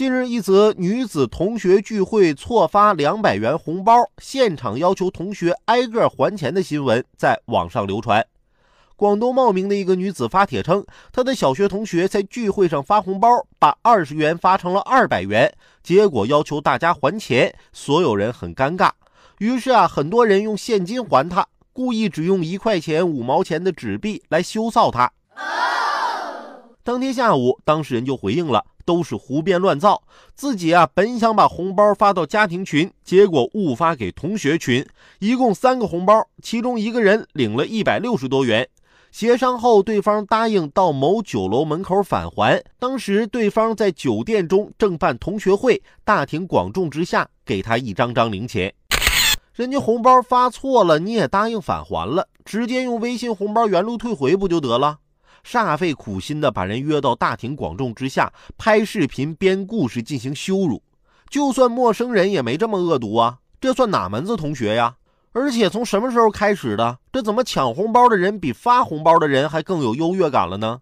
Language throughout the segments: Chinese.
近日，一则女子同学聚会错发两百元红包，现场要求同学挨个还钱的新闻在网上流传。广东茂名的一个女子发帖称，她的小学同学在聚会上发红包，把二十元发成了二百元，结果要求大家还钱，所有人很尴尬。于是啊，很多人用现金还他，故意只用一块钱、五毛钱的纸币来羞臊他。当天下午，当事人就回应了，都是胡编乱造，自己啊本想把红包发到家庭群，结果误发给同学群，一共三个红包，其中一个人领了一百六十多元。协商后，对方答应到某酒楼门口返还。当时对方在酒店中正办同学会，大庭广众之下给他一张张零钱。人家红包发错了，你也答应返还了，直接用微信红包原路退回不就得了？煞费苦心的把人约到大庭广众之下，拍视频编故事进行羞辱。就算陌生人也没这么恶毒啊！这算哪门子同学呀？而且从什么时候开始的？这怎么抢红包的人比发红包的人还更有优越感了呢？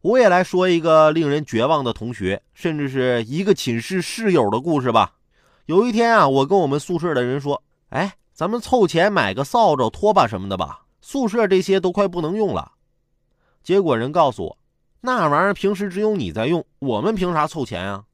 我也来说一个令人绝望的同学，甚至是一个寝室室友的故事吧。有一天啊，我跟我们宿舍的人说：“哎，咱们凑钱买个扫帚、拖把什么的吧，宿舍这些都快不能用了。”结果人告诉我：“那玩意儿平时只有你在用，我们凭啥凑钱啊？”